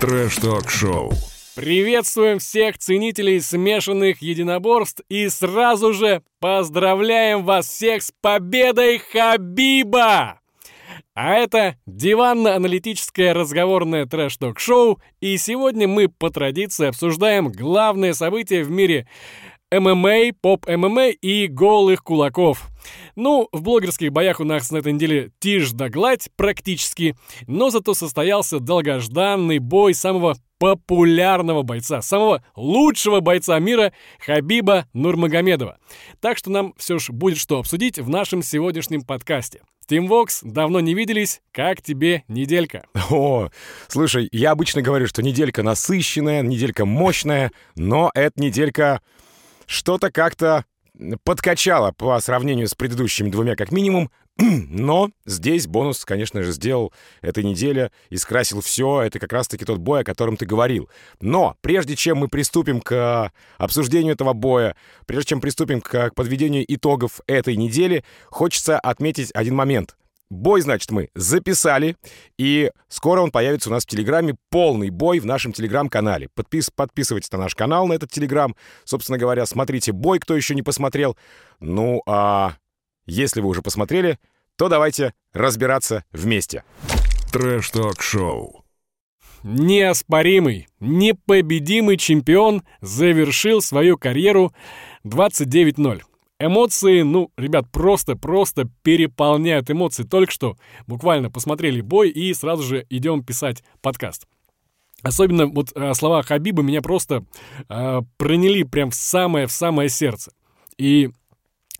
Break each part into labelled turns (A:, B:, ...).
A: Трэш-ток-шоу.
B: Приветствуем всех ценителей смешанных единоборств и сразу же поздравляем вас всех с победой Хабиба! А это диванно-аналитическое разговорное трэш-ток-шоу, и сегодня мы по традиции обсуждаем главные события в мире ММА, поп-ММА и голых кулаков. Ну, в блогерских боях у нас на этой неделе тишь да гладь практически, но зато состоялся долгожданный бой самого популярного бойца, самого лучшего бойца мира Хабиба Нурмагомедова. Так что нам все же будет что обсудить в нашем сегодняшнем подкасте. Тим Вокс, давно не виделись, как тебе неделька?
C: О, слушай, я обычно говорю, что неделька насыщенная, неделька мощная, но эта неделька что-то как-то подкачала по сравнению с предыдущими двумя как минимум, но здесь бонус, конечно же, сделал этой неделе и скрасил все. Это как раз-таки тот бой, о котором ты говорил. Но прежде чем мы приступим к обсуждению этого боя, прежде чем приступим к подведению итогов этой недели, хочется отметить один момент — Бой, значит, мы записали, и скоро он появится у нас в Телеграме. Полный бой в нашем Телеграм-канале. Подпис подписывайтесь на наш канал, на этот Телеграм. Собственно говоря, смотрите бой, кто еще не посмотрел. Ну, а если вы уже посмотрели, то давайте разбираться вместе.
A: Трэш-ток-шоу.
B: Неоспоримый, непобедимый чемпион завершил свою карьеру 29-0. Эмоции, ну, ребят, просто-просто переполняют эмоции. Только что буквально посмотрели бой и сразу же идем писать подкаст. Особенно вот э, слова Хабиба меня просто э, проняли прям в самое-в самое сердце. И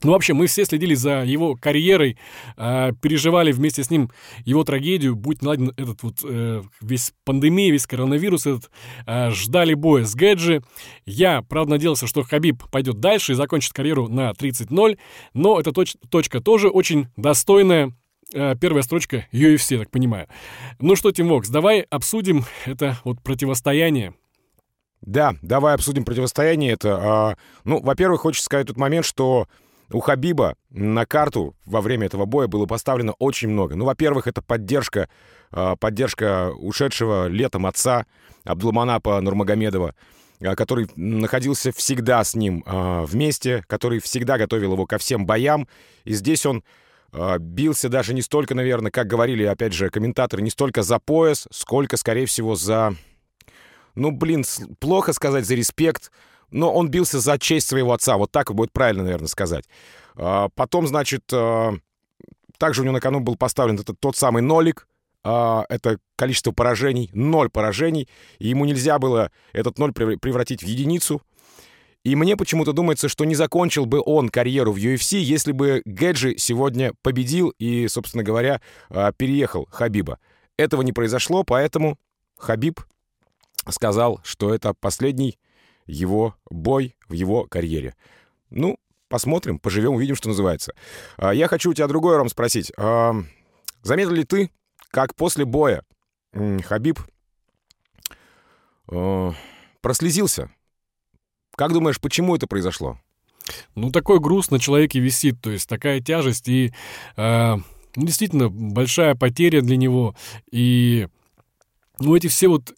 B: ну, вообще, мы все следили за его карьерой, э, переживали вместе с ним его трагедию, будь наладен этот вот э, весь пандемия, весь коронавирус этот, э, ждали боя с Гэджи. Я, правда, надеялся, что Хабиб пойдет дальше и закончит карьеру на 30-0, но эта точ точка тоже очень достойная, э, первая строчка UFC, я так понимаю. Ну что, Тим Вокс, давай обсудим это вот противостояние.
C: Да, давай обсудим противостояние. Это, ну, во-первых, хочется сказать тот момент, что у Хабиба на карту во время этого боя было поставлено очень много. Ну, во-первых, это поддержка, а, поддержка ушедшего летом отца Абдулманапа Нурмагомедова, а, который находился всегда с ним а, вместе, который всегда готовил его ко всем боям. И здесь он бился даже не столько, наверное, как говорили, опять же, комментаторы, не столько за пояс, сколько, скорее всего, за... Ну, блин, плохо сказать, за респект, но он бился за честь своего отца. Вот так будет правильно, наверное, сказать. А, потом, значит, а, также у него на кону был поставлен этот тот самый нолик. А, это количество поражений, ноль поражений. И ему нельзя было этот ноль превратить в единицу. И мне почему-то думается, что не закончил бы он карьеру в UFC, если бы Гэджи сегодня победил и, собственно говоря, переехал Хабиба. Этого не произошло, поэтому Хабиб сказал, что это последний его бой в его карьере. Ну, посмотрим, поживем, увидим, что называется. А, я хочу у тебя другой, Ром, спросить. А, заметил ли ты, как после боя Хабиб а, прослезился? Как думаешь, почему это произошло?
B: Ну, такой груз на человеке висит, то есть такая тяжесть и э, действительно большая потеря для него. И ну, эти все вот,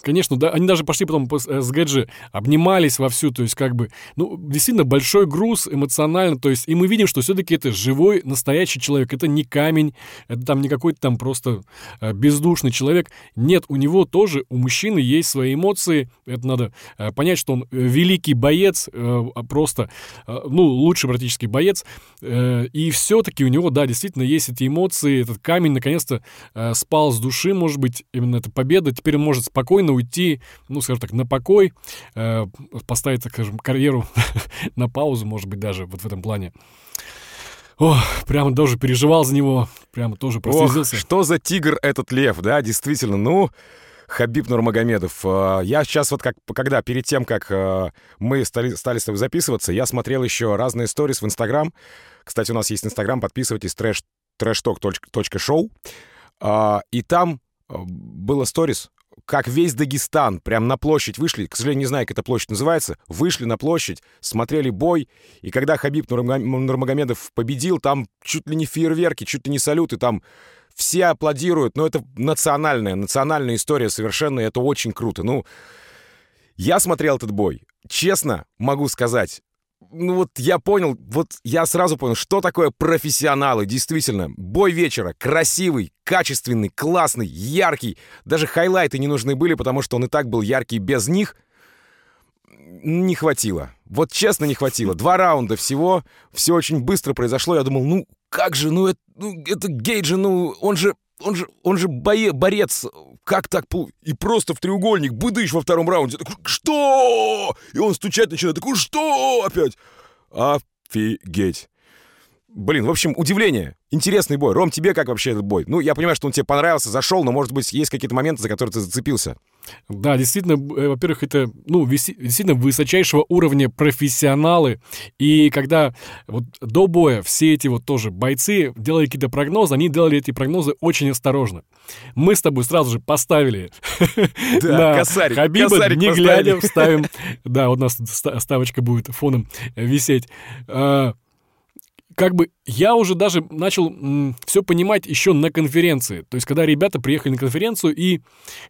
B: конечно, да, они даже пошли потом э, с Гэджи, обнимались вовсю, то есть как бы, ну, действительно большой груз эмоционально, то есть и мы видим, что все-таки это живой, настоящий человек, это не камень, это там не какой-то там просто э, бездушный человек. Нет, у него тоже, у мужчины есть свои эмоции, это надо э, понять, что он великий боец, э, просто, э, ну, лучший практически боец, э, и все-таки у него, да, действительно есть эти эмоции, этот камень наконец-то э, спал с души, может быть, именно это победа, теперь он может спокойно уйти, ну, скажем так, на покой, э, поставить, так скажем, карьеру на паузу, может быть, даже вот в этом плане. О, прямо даже переживал за него, прямо тоже прослезился.
C: Ох, что за тигр этот лев, да, действительно, ну... Хабиб Нурмагомедов. Э, я сейчас вот как, когда перед тем, как э, мы стали, стали с тобой записываться, я смотрел еще разные сторис в Инстаграм. Кстати, у нас есть Инстаграм, подписывайтесь, трэш, трэшток.шоу. А, и там было сторис, как весь Дагестан прям на площадь вышли, к сожалению, не знаю, как эта площадь называется, вышли на площадь, смотрели бой, и когда Хабиб Нурмагомедов победил, там чуть ли не фейерверки, чуть ли не салюты, там все аплодируют, но это национальная, национальная история совершенно, и это очень круто. Ну, я смотрел этот бой. Честно могу сказать, ну вот я понял, вот я сразу понял, что такое профессионалы, действительно. Бой вечера, красивый, качественный, классный, яркий. Даже хайлайты не нужны были, потому что он и так был яркий без них. Не хватило. Вот честно, не хватило. Два раунда всего, все очень быстро произошло. Я думал, ну как же, ну это, ну, это Гейджи, ну он же, он же, он же бое, борец. Как так? И просто в треугольник, быдыш во втором раунде. Такой, что? И он стучать начинает. Такой, что опять? Офигеть. Блин, в общем, удивление. Интересный бой. Ром, тебе как вообще этот бой? Ну, я понимаю, что он тебе понравился, зашел, но, может быть, есть какие-то моменты, за которые ты зацепился.
B: Да, действительно, э, во-первых, это, ну, действительно высочайшего уровня профессионалы. И когда вот до боя все эти вот тоже бойцы делали какие-то прогнозы, они делали эти прогнозы очень осторожно. Мы с тобой сразу же поставили
C: да, косарик,
B: Хабиба, косарик не глядя, вставим. Да, у нас ставочка будет фоном висеть. Как бы я уже даже начал все понимать еще на конференции. То есть, когда ребята приехали на конференцию, и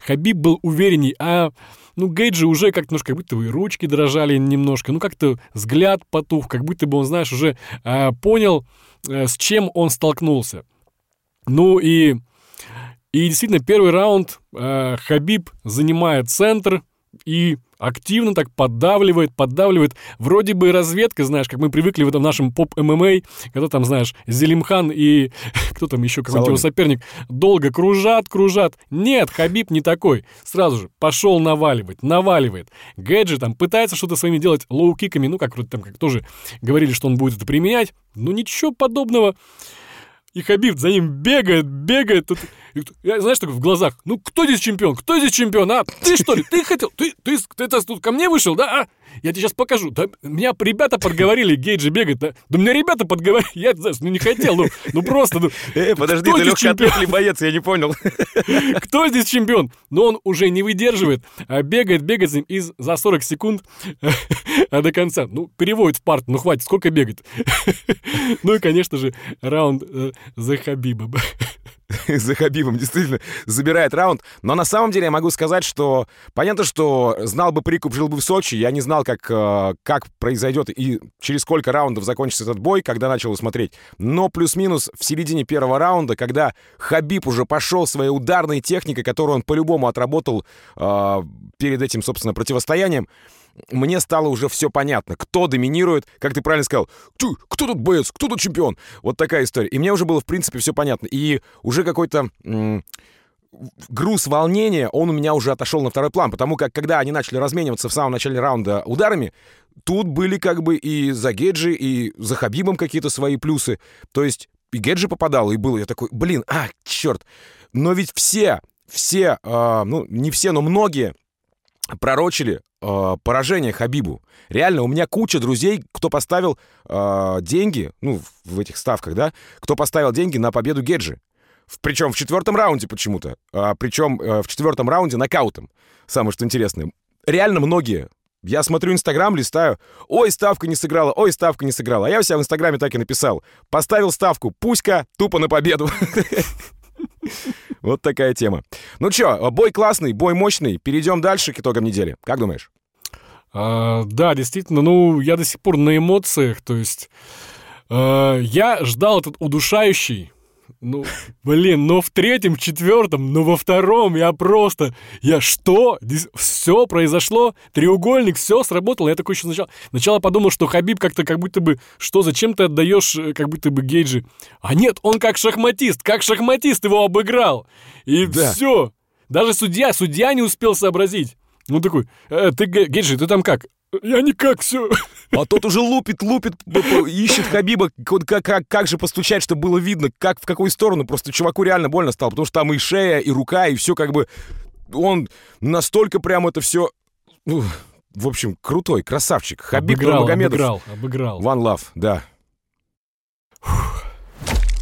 B: Хабиб был уверенней, а ну, Гейджи уже как-то, немножко, как будто бы ручки дрожали немножко, ну, как-то взгляд потух, как будто бы он, знаешь, уже а, понял, а, с чем он столкнулся. Ну и, и действительно, первый раунд а, Хабиб занимает центр, и активно так поддавливает, поддавливает. Вроде бы разведка, знаешь, как мы привыкли в этом нашем поп-ММА, когда там, знаешь, Зелимхан и кто там еще, какой-нибудь его соперник, долго кружат, кружат. Нет, Хабиб не такой. Сразу же пошел наваливать, наваливает. Гэджи там пытается что-то своими делать лоу-киками, ну, как вроде там как тоже говорили, что он будет это применять. Но ничего подобного. И Хабиб за ним бегает, бегает. Тут, я, знаешь, такой в глазах. Ну, кто здесь чемпион? Кто здесь чемпион? А, ты что ли? Ты хотел? Ты, ты, ты, ты тут ко мне вышел, да? А? Я тебе сейчас покажу. Да, меня ребята подговорили, Гейджи бегает. Да, да меня ребята подговорили. Я, знаешь, ну не хотел, ну, ну просто. Ну,
C: э, подожди, ты легкоатлет боец, я не понял.
B: Кто здесь чемпион? Но он уже не выдерживает, а бегает, бегает с ним и за 40 секунд а до конца. Ну, переводит в парт, ну хватит, сколько бегает? Ну и, конечно же, раунд э, за Хабибом.
C: за Хабибом, действительно, забирает раунд. Но на самом деле я могу сказать, что понятно, что знал бы прикуп, жил бы в Сочи, я не знал, как, э, как произойдет и через сколько раундов закончится этот бой, когда начал смотреть. Но плюс-минус в середине первого раунда, когда Хабиб уже пошел своей ударной техникой, которую он по-любому отработал э, перед этим, собственно, противостоянием, мне стало уже все понятно, кто доминирует, как ты правильно сказал, ты, кто тут боец, кто тут чемпион, вот такая история. И мне уже было, в принципе, все понятно. И уже какой-то груз волнения, он у меня уже отошел на второй план, потому как, когда они начали размениваться в самом начале раунда ударами, тут были как бы и за Геджи, и за Хабибом какие-то свои плюсы. То есть и Геджи попадал, и был я такой, блин, а, черт. Но ведь все, все, э, ну, не все, но многие пророчили э, поражение Хабибу. Реально, у меня куча друзей, кто поставил э, деньги, ну, в этих ставках, да, кто поставил деньги на победу Геджи. В, причем в четвертом раунде почему-то. А, причем э, в четвертом раунде нокаутом. Самое что интересное. Реально многие. Я смотрю Инстаграм, листаю. Ой, ставка не сыграла, ой, ставка не сыграла. А я у себя в Инстаграме так и написал. Поставил ставку, пуська, тупо на победу. Вот такая тема. Ну чё, бой классный, бой мощный. Перейдем дальше к итогам недели. Как думаешь?
B: А, да, действительно, ну, я до сих пор на эмоциях, то есть... Э, я ждал этот удушающий ну, блин, но в третьем, в четвертом, но во втором я просто... Я что? Здесь все произошло, треугольник, все сработало. Я такой еще сначала... Сначала подумал, что Хабиб как-то как будто бы... Что, зачем ты отдаешь э, как будто бы Гейджи? А нет, он как шахматист, как шахматист его обыграл. И да. все. Даже судья, судья не успел сообразить. Ну такой, э, ты, Гейджи, ты там как? Я никак все.
C: А тот уже лупит, лупит, ищет Хабиба, как, как, как же постучать, чтобы было видно, как в какую сторону. Просто чуваку реально больно стало, потому что там и шея, и рука, и все как бы... Он настолько прям это все... В общем, крутой, красавчик. Хабиб
B: обыграл, Нурмагомедов. Обыграл, обыграл.
C: One Love, да.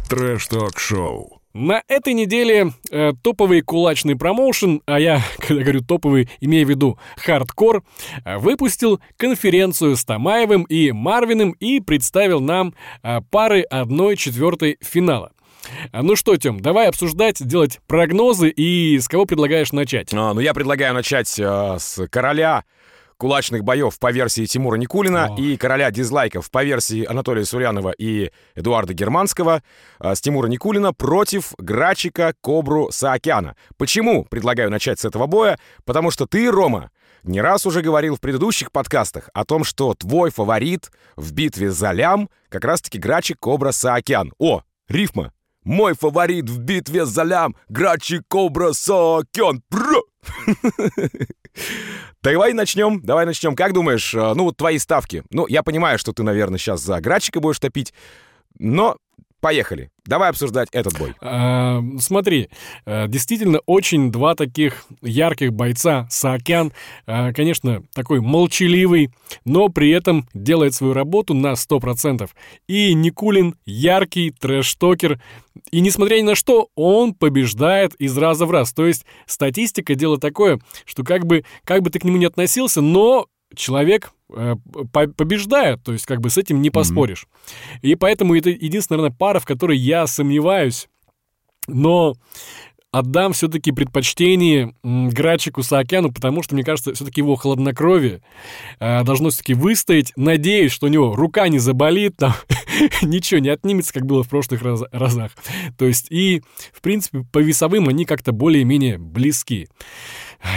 A: Трэш-ток-шоу.
B: На этой неделе э, топовый кулачный промоушен, а я, когда говорю топовый, имею в виду хардкор, э, выпустил конференцию с Тамаевым и Марвиным и представил нам э, пары 1-4 финала. А, Ну что, Тём, давай обсуждать, делать прогнозы и с кого предлагаешь начать?
C: А, ну, я предлагаю начать э, с короля кулачных боев по версии Тимура Никулина
B: О.
C: и короля дизлайков по версии Анатолия Сурянова и Эдуарда Германского э, с Тимура Никулина против Грачика Кобру Саакяна. Почему предлагаю начать с этого боя? Потому что ты, Рома, не раз уже говорил в предыдущих подкастах о том, что твой фаворит в битве за лям как раз-таки Грачик Кобра Саакян. О, рифма. Мой фаворит в битве за лям Грачик Кобра. Бра! Давай начнем, давай начнем. Как думаешь, э, ну вот твои ставки? Ну, я понимаю, что ты, наверное, сейчас за Грачика будешь топить, но поехали. Давай обсуждать этот бой.
B: А, смотри, э, действительно очень два таких ярких бойца. Саакян, э, конечно, такой молчаливый, но при этом делает свою работу на 100%. И Никулин яркий трэш-токер. И несмотря ни на что, он побеждает из раза в раз. То есть статистика дело такое, что как бы, как бы ты к нему не относился, но человек э, по- побеждает, то есть как бы с этим не поспоришь. И поэтому это единственная, наверное, пара, в которой я сомневаюсь, но отдам все-таки предпочтение Грачику Саакяну, потому что, мне кажется, все-таки его хладнокровие э, должно все-таки выстоять. Надеюсь, что у него рука не заболит, там ничего не отнимется, как было в прошлых раз- разах. То есть и, в принципе, по весовым они как-то более-менее близки.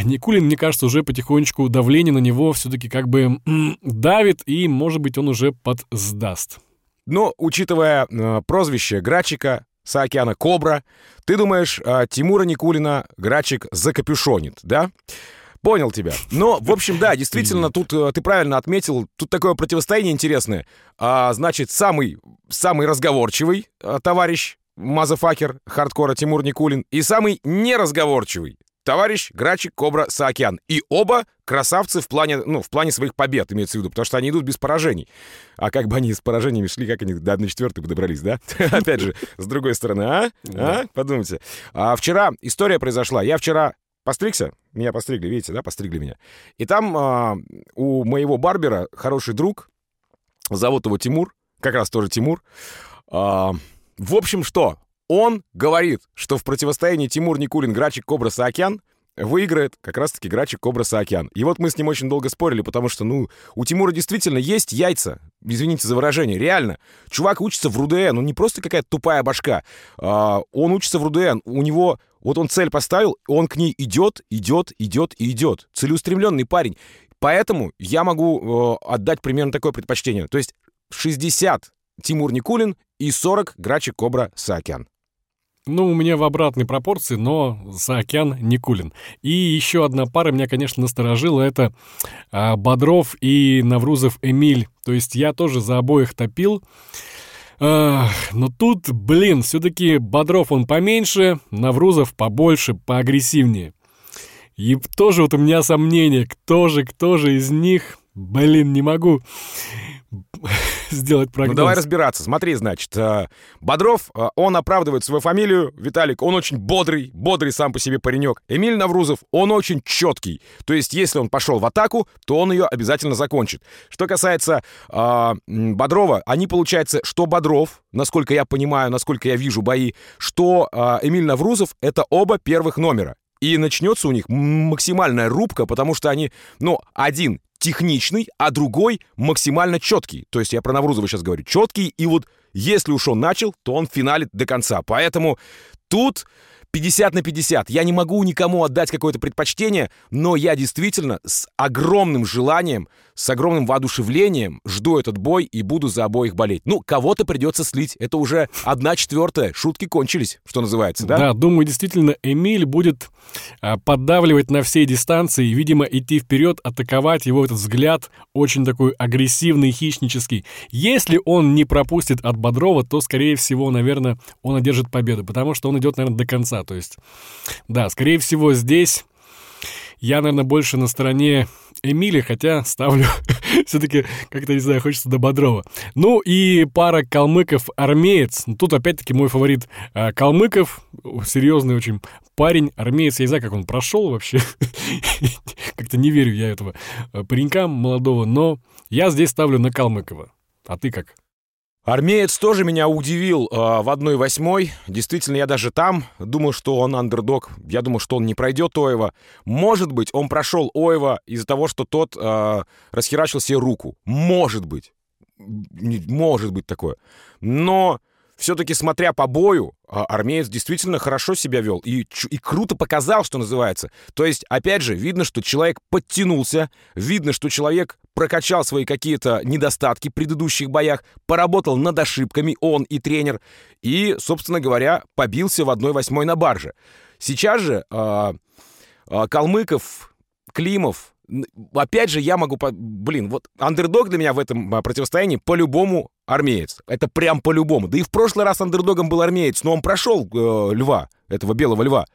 B: Никулин, мне кажется, уже потихонечку давление на него все-таки как бы давит, и, может быть, он уже подсдаст.
C: Но, учитывая э, прозвище Грачика, Саакяна Кобра, ты думаешь, э, Тимура Никулина Грачик закапюшонит, да? Понял тебя. Но, в общем, да, действительно, тут э, ты правильно отметил, тут такое противостояние интересное. А, значит, самый, самый разговорчивый э, товарищ, мазафакер хардкора Тимур Никулин, и самый неразговорчивый товарищ Грачик Кобра Саакян. И оба красавцы в плане, ну, в плане своих побед, имеется в виду, потому что они идут без поражений. А как бы они с поражениями шли, как они до 1-4 подобрались, да? Опять же, с другой стороны, а? А? Подумайте. А вчера история произошла. Я вчера постригся, меня постригли, видите, да, постригли меня. И там а, у моего барбера хороший друг, зовут его Тимур, как раз тоже Тимур. А, в общем, что? Он говорит, что в противостоянии Тимур Никулин Грачик Кобра Саакян выиграет как раз-таки Грачик Кобра Саакян. И вот мы с ним очень долго спорили, потому что, ну, у Тимура действительно есть яйца. Извините за выражение, реально. Чувак учится в РУДН, он не просто какая-то тупая башка. А, он учится в РУДН, у него... Вот он цель поставил, он к ней идет, идет, идет и идет. Целеустремленный парень. Поэтому я могу э, отдать примерно такое предпочтение. То есть 60 Тимур Никулин и 40 Грачик Кобра Саакян.
B: Ну, у меня в обратной пропорции, но Саакян Никулин. И еще одна пара меня, конечно, насторожила. Это а, Бодров и Наврузов Эмиль. То есть я тоже за обоих топил. Но тут, блин, все-таки Бодров он поменьше, Наврузов побольше, поагрессивнее. И тоже вот у меня сомнения, кто же, кто же из них, блин, не могу сделать прогноз.
C: Ну давай разбираться. Смотри, значит, э, Бодров, э, он оправдывает свою фамилию. Виталик, он очень бодрый, бодрый сам по себе паренек. Эмиль Наврузов, он очень четкий. То есть, если он пошел в атаку, то он ее обязательно закончит. Что касается э, Бодрова, они, получается, что Бодров, насколько я понимаю, насколько я вижу бои, что э, Эмиль Наврузов, это оба первых номера. И начнется у них максимальная рубка, потому что они, ну, один техничный, а другой максимально четкий. То есть я про Наврузова сейчас говорю. Четкий, и вот если уж он начал, то он финалит до конца. Поэтому тут 50 на 50. Я не могу никому отдать какое-то предпочтение, но я действительно с огромным желанием, с огромным воодушевлением жду этот бой и буду за обоих болеть. Ну, кого-то придется слить. Это уже одна четвертая. Шутки кончились, что называется, да?
B: Да, думаю, действительно, Эмиль будет а, поддавливать на всей дистанции, видимо, идти вперед, атаковать его этот взгляд очень такой агрессивный, хищнический. Если он не пропустит от Бодрова, то, скорее всего, наверное, он одержит победу, потому что он идет, наверное, до конца. То есть, да, скорее всего, здесь я, наверное, больше на стороне Эмили, хотя ставлю все-таки, как-то, не знаю, хочется до Бодрова. Ну и пара калмыков-армеец. Ну, Тут опять-таки мой фаворит а, калмыков. Серьезный очень парень, армеец. Я не знаю, как он прошел вообще. Как-то не верю я этого а, паренька молодого. Но я здесь ставлю на Калмыкова. А ты как?
C: Армеец тоже меня удивил э, в 1-8. Действительно, я даже там думал, что он андердог. Я думал, что он не пройдет Оева. Может быть, он прошел Оева из-за того, что тот э, расхерачил себе руку. Может быть. Может быть такое. Но все-таки, смотря по бою, а, армеец действительно хорошо себя вел и, и круто показал, что называется. То есть, опять же, видно, что человек подтянулся, видно, что человек прокачал свои какие-то недостатки в предыдущих боях, поработал над ошибками, он и тренер, и, собственно говоря, побился в 1-8 на барже. Сейчас же э, э, Калмыков, Климов, Опять же, я могу... Блин, вот андердог для меня в этом противостоянии по-любому армеец. Это прям по-любому. Да и в прошлый раз андердогом был армеец, но он прошел э, льва, этого белого льва.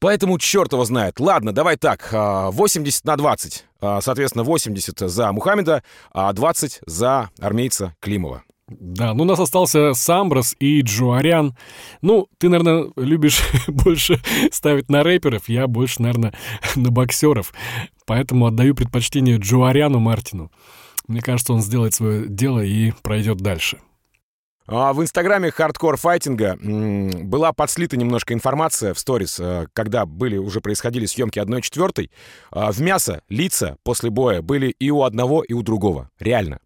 C: Поэтому черт его знает. Ладно, давай так, 80 а, на 20. А, соответственно, 80 за Мухаммеда, а 20 за армейца Климова.
B: Да, ну у нас остался Самброс и Джуарян. Ну, ты, наверное, любишь больше ставить на рэперов, я больше, наверное, на боксеров. Поэтому отдаю предпочтение Джуаряну Мартину. Мне кажется, он сделает свое дело и пройдет дальше.
C: А в инстаграме хардкор файтинга была подслита немножко информация в сторис, э, когда были уже происходили съемки 1-4. А в мясо лица после боя были и у одного, и у другого. Реально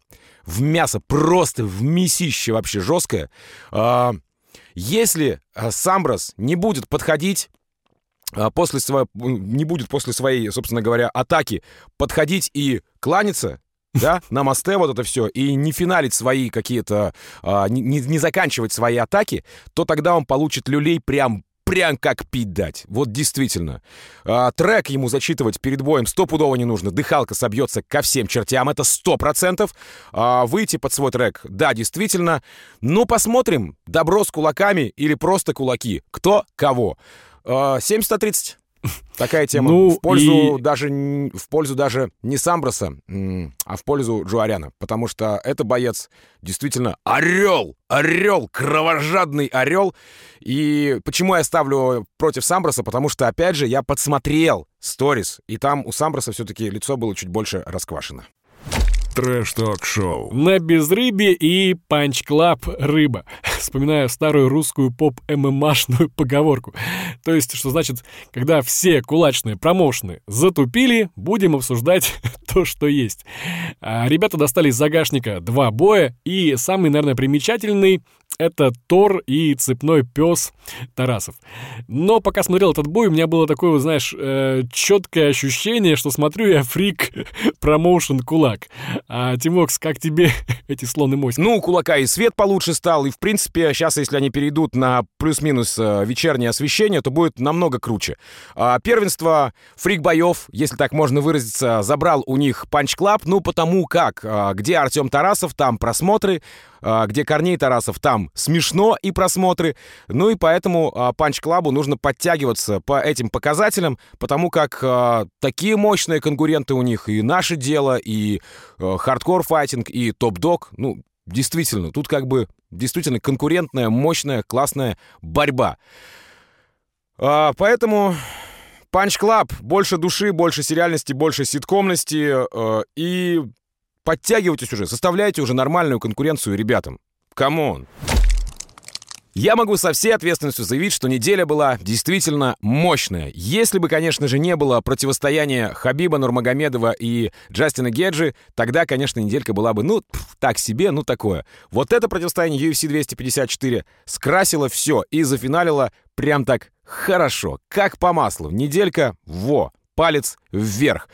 C: в мясо, просто в мясище вообще жесткое. А, если а, Самброс не будет подходить а, после своей, не будет после своей, собственно говоря, атаки подходить и кланяться, да, на мосте вот это все, и не финалить свои какие-то, не, не заканчивать свои атаки, то тогда он получит люлей прям прям как пить дать. Вот действительно. А, трек ему зачитывать перед боем стопудово не нужно. Дыхалка собьется ко всем чертям. Это сто процентов. А, выйти под свой трек. Да, действительно. Ну, посмотрим. Добро с кулаками или просто кулаки. Кто кого. А, 730. Такая тема. Ну, в пользу и... даже в пользу даже не Самброса, а в пользу Джуаряна. Потому что это боец действительно орел, орел, кровожадный орел. И почему я ставлю против Самброса? Потому что, опять же, я подсмотрел сторис, и там у Самброса все-таки лицо было чуть больше расквашено.
A: Трэш-ток-шоу.
B: На безрыбье и Punch Club рыба. Вспоминаю старую русскую поп-ММАшную поговорку. То есть, что значит, когда все кулачные промоушены затупили, будем обсуждать то, что есть. А ребята достали из загашника два боя, и самый, наверное, примечательный это Тор и цепной пес Тарасов. Но пока смотрел этот бой, у меня было такое, знаешь, э, четкое ощущение, что смотрю я фрик промоушен кулак. А, Тимокс, как тебе эти слоны моськи?
C: Ну, у кулака и свет получше стал, и, в принципе, сейчас, если они перейдут на плюс-минус э, вечернее освещение, то будет намного круче. А, первенство фрик-боев, если так можно выразиться, забрал у них Punch Club, ну, потому как, а, где Артем Тарасов, там просмотры, а, где Корней Тарасов, там смешно и просмотры. Ну и поэтому а, Punch Club у нужно подтягиваться по этим показателям, потому как а, такие мощные конкуренты у них и наше дело, и Hardcore Fighting, и Top Dog. Ну, действительно, тут как бы действительно конкурентная, мощная, классная борьба. Поэтому Punch Club больше души, больше сериальности, больше ситкомности. И Подтягивайтесь уже, составляйте уже нормальную конкуренцию ребятам. Come on! Я могу со всей ответственностью заявить, что неделя была действительно мощная. Если бы, конечно же, не было противостояния Хабиба Нурмагомедова и Джастина Геджи, тогда, конечно, неделька была бы, ну, так себе, ну, такое. Вот это противостояние UFC 254 скрасило все и зафиналило прям так хорошо, как по маслу. Неделька, во! Палец вверх.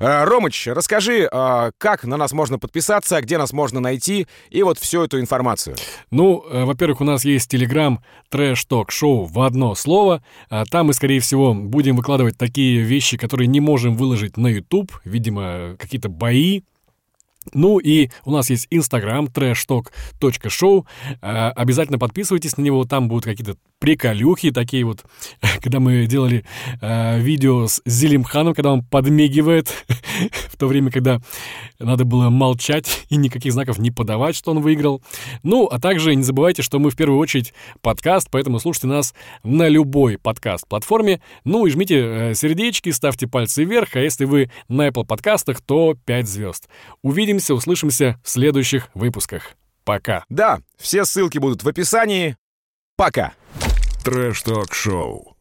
C: Э, Ромыч, расскажи, э, как на нас можно подписаться, где нас можно найти, и вот всю эту информацию.
B: Ну, э, во-первых, у нас есть телеграм трэш-ток-шоу в одно слово. А там мы, скорее всего, будем выкладывать такие вещи, которые не можем выложить на YouTube, видимо, какие-то бои, ну и у нас есть Инстаграм, trashtalk.show. Обязательно подписывайтесь на него, там будут какие-то приколюхи такие вот, когда мы делали э, видео с Зелимханом, когда он подмигивает, в то время, когда надо было молчать и никаких знаков не подавать, что он выиграл. Ну, а также не забывайте, что мы в первую очередь подкаст, поэтому слушайте нас на любой подкаст-платформе. Ну и жмите э, сердечки, ставьте пальцы вверх, а если вы на Apple подкастах, то 5 звезд. Увидимся, услышимся в следующих выпусках.
D: Пока.
C: Да, все ссылки будут в описании. Пока.
B: Трэш-ток-шоу.